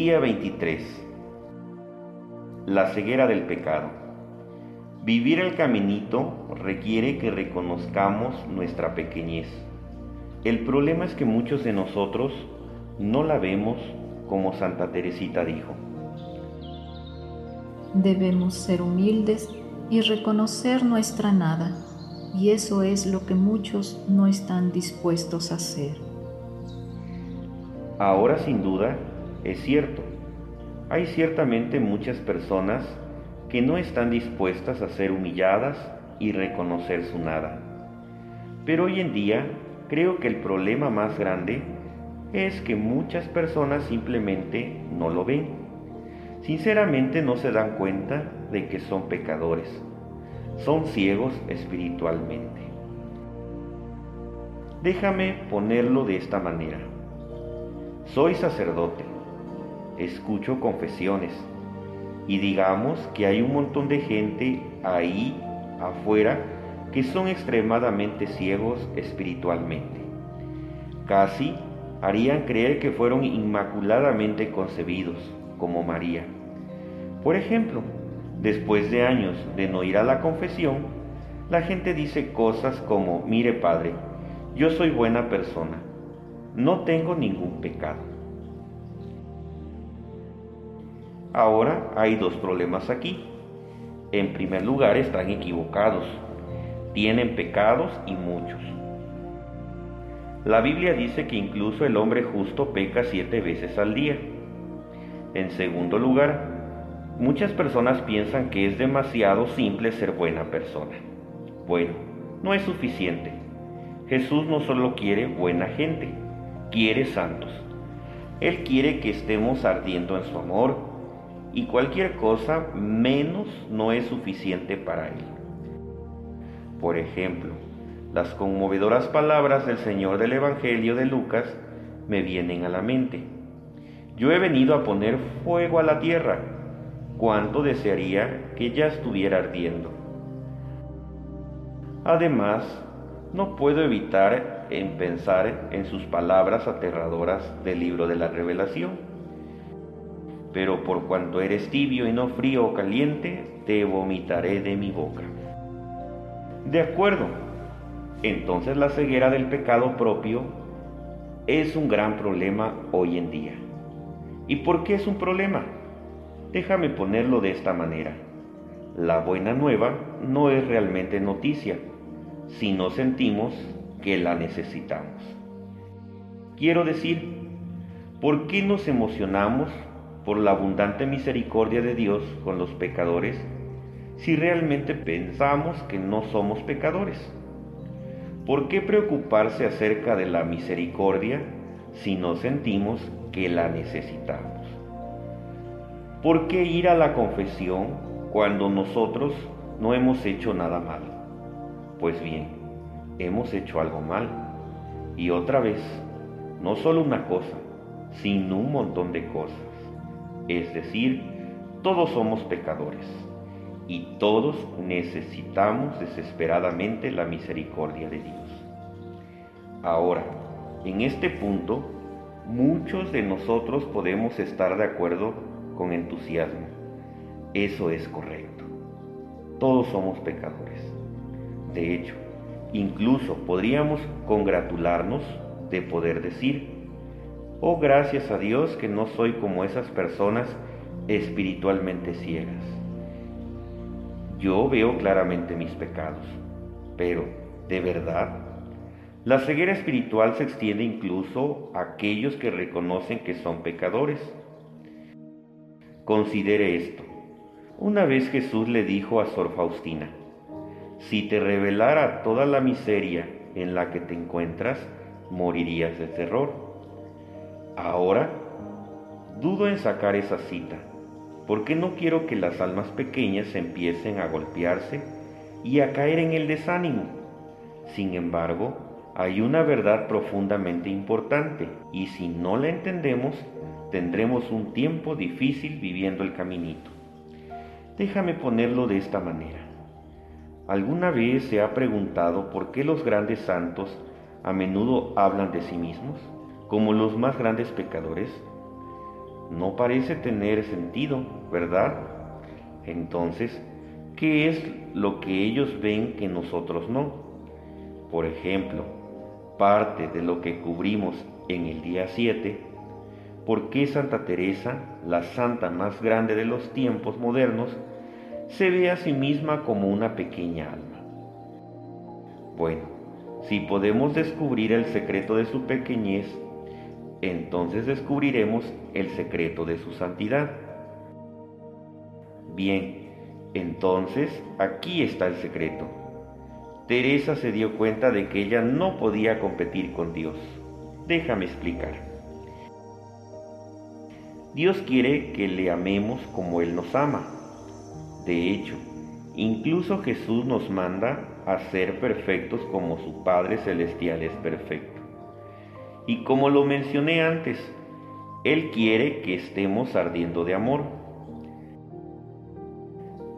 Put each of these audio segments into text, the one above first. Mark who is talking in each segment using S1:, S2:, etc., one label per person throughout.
S1: Día 23. La ceguera del pecado. Vivir el caminito requiere que reconozcamos nuestra pequeñez. El problema es que muchos de nosotros no la vemos como Santa Teresita dijo.
S2: Debemos ser humildes y reconocer nuestra nada, y eso es lo que muchos no están dispuestos a hacer.
S1: Ahora sin duda es cierto, hay ciertamente muchas personas que no están dispuestas a ser humilladas y reconocer su nada. Pero hoy en día creo que el problema más grande es que muchas personas simplemente no lo ven. Sinceramente no se dan cuenta de que son pecadores. Son ciegos espiritualmente. Déjame ponerlo de esta manera. Soy sacerdote, escucho confesiones y digamos que hay un montón de gente ahí afuera que son extremadamente ciegos espiritualmente. Casi harían creer que fueron inmaculadamente concebidos, como María. Por ejemplo, después de años de no ir a la confesión, la gente dice cosas como, mire padre, yo soy buena persona, no tengo ningún pecado. Ahora hay dos problemas aquí. En primer lugar, están equivocados, tienen pecados y muchos. La Biblia dice que incluso el hombre justo peca siete veces al día. En segundo lugar, muchas personas piensan que es demasiado simple ser buena persona. Bueno, no es suficiente. Jesús no solo quiere buena gente, quiere santos. Él quiere que estemos ardiendo en su amor y cualquier cosa menos no es suficiente para Él. Por ejemplo, las conmovedoras palabras del Señor del Evangelio de Lucas me vienen a la mente. Yo he venido a poner fuego a la tierra. ¿Cuánto desearía que ya estuviera ardiendo? Además, no puedo evitar en pensar en sus palabras aterradoras del libro de la revelación. Pero por cuanto eres tibio y no frío o caliente, te vomitaré de mi boca. De acuerdo, entonces la ceguera del pecado propio es un gran problema hoy en día. ¿Y por qué es un problema? Déjame ponerlo de esta manera. La buena nueva no es realmente noticia si no sentimos que la necesitamos. Quiero decir, ¿por qué nos emocionamos por la abundante misericordia de Dios con los pecadores si realmente pensamos que no somos pecadores? ¿Por qué preocuparse acerca de la misericordia si no sentimos que la necesitamos? ¿Por qué ir a la confesión cuando nosotros no hemos hecho nada malo? Pues bien, hemos hecho algo mal. Y otra vez, no solo una cosa, sino un montón de cosas. Es decir, todos somos pecadores y todos necesitamos desesperadamente la misericordia de Dios. Ahora, en este punto, muchos de nosotros podemos estar de acuerdo con entusiasmo. Eso es correcto. Todos somos pecadores. De hecho, incluso podríamos congratularnos de poder decir, oh gracias a Dios que no soy como esas personas espiritualmente ciegas yo veo claramente mis pecados, pero, ¿de verdad? La ceguera espiritual se extiende incluso a aquellos que reconocen que son pecadores. Considere esto. Una vez Jesús le dijo a Sor Faustina, si te revelara toda la miseria en la que te encuentras, morirías de terror. Ahora, dudo en sacar esa cita porque no quiero que las almas pequeñas empiecen a golpearse y a caer en el desánimo. Sin embargo, hay una verdad profundamente importante y si no la entendemos, tendremos un tiempo difícil viviendo el caminito. Déjame ponerlo de esta manera. ¿Alguna vez se ha preguntado por qué los grandes santos a menudo hablan de sí mismos como los más grandes pecadores? No parece tener sentido, ¿verdad? Entonces, ¿qué es lo que ellos ven que nosotros no? Por ejemplo, parte de lo que cubrimos en el día 7, ¿por qué Santa Teresa, la santa más grande de los tiempos modernos, se ve a sí misma como una pequeña alma? Bueno, si podemos descubrir el secreto de su pequeñez, entonces descubriremos el secreto de su santidad. Bien, entonces aquí está el secreto. Teresa se dio cuenta de que ella no podía competir con Dios. Déjame explicar. Dios quiere que le amemos como Él nos ama. De hecho, incluso Jesús nos manda a ser perfectos como su Padre Celestial es perfecto. Y como lo mencioné antes, Él quiere que estemos ardiendo de amor.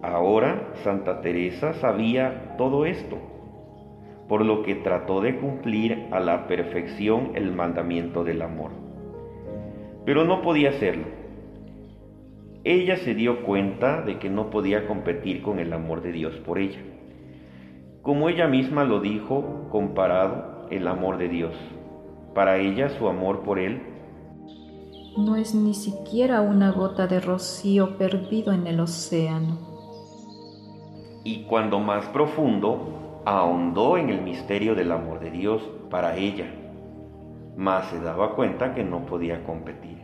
S1: Ahora Santa Teresa sabía todo esto, por lo que trató de cumplir a la perfección el mandamiento del amor. Pero no podía hacerlo. Ella se dio cuenta de que no podía competir con el amor de Dios por ella. Como ella misma lo dijo, comparado el amor de Dios para ella su amor por Él
S2: no es ni siquiera una gota de rocío perdido en el océano.
S1: Y cuando más profundo, ahondó en el misterio del amor de Dios para ella, más se daba cuenta que no podía competir.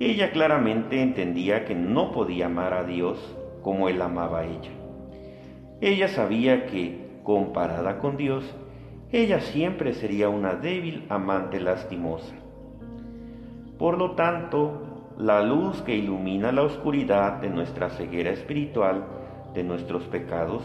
S1: Ella claramente entendía que no podía amar a Dios como Él amaba a ella. Ella sabía que, comparada con Dios, ella siempre sería una débil amante lastimosa. Por lo tanto, la luz que ilumina la oscuridad de nuestra ceguera espiritual, de nuestros pecados,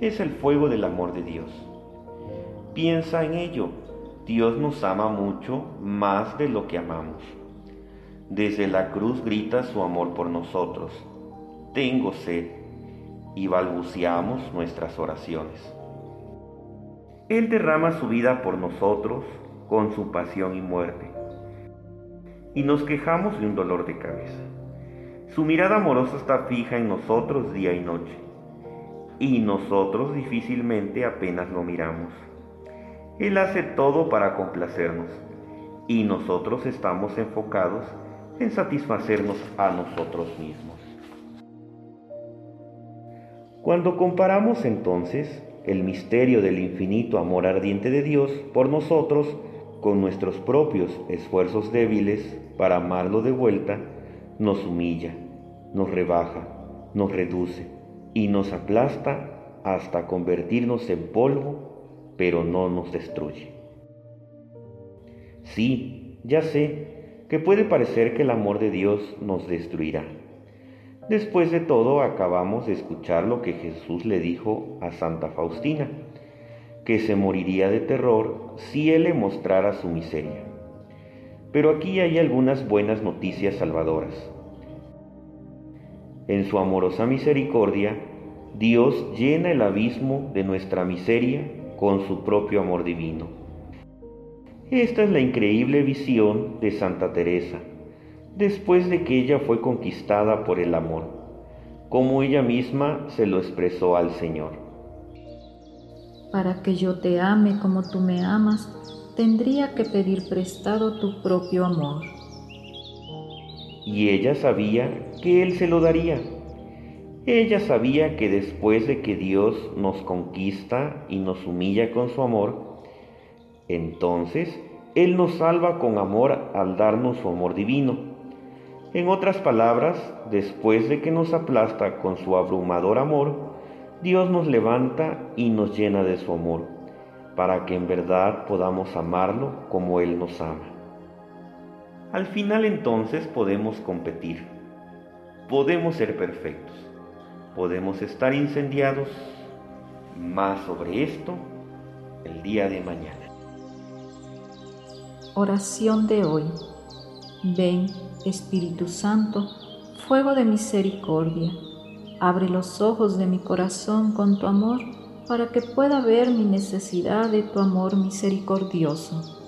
S1: es el fuego del amor de Dios. Piensa en ello, Dios nos ama mucho más de lo que amamos. Desde la cruz grita su amor por nosotros. Tengo sed y balbuceamos nuestras oraciones. Él derrama su vida por nosotros con su pasión y muerte. Y nos quejamos de un dolor de cabeza. Su mirada amorosa está fija en nosotros día y noche. Y nosotros difícilmente apenas lo miramos. Él hace todo para complacernos. Y nosotros estamos enfocados en satisfacernos a nosotros mismos. Cuando comparamos entonces el misterio del infinito amor ardiente de Dios por nosotros con nuestros propios esfuerzos débiles para amarlo de vuelta, nos humilla, nos rebaja, nos reduce y nos aplasta hasta convertirnos en polvo, pero no nos destruye. Sí, ya sé que puede parecer que el amor de Dios nos destruirá Después de todo, acabamos de escuchar lo que Jesús le dijo a Santa Faustina, que se moriría de terror si él le mostrara su miseria. Pero aquí hay algunas buenas noticias salvadoras. En su amorosa misericordia, Dios llena el abismo de nuestra miseria con su propio amor divino. Esta es la increíble visión de Santa Teresa después de que ella fue conquistada por el amor, como ella misma se lo expresó al Señor.
S2: Para que yo te ame como tú me amas, tendría que pedir prestado tu propio amor.
S1: Y ella sabía que Él se lo daría. Ella sabía que después de que Dios nos conquista y nos humilla con su amor, entonces Él nos salva con amor al darnos su amor divino en otras palabras, después de que nos aplasta con su abrumador amor, Dios nos levanta y nos llena de su amor, para que en verdad podamos amarlo como Él nos ama. Al final entonces podemos competir, podemos ser perfectos, podemos estar incendiados, más sobre esto el día de mañana.
S2: Oración de hoy. Ven Espíritu Santo, fuego de misericordia, abre los ojos de mi corazón con tu amor para que pueda ver mi necesidad de tu amor misericordioso.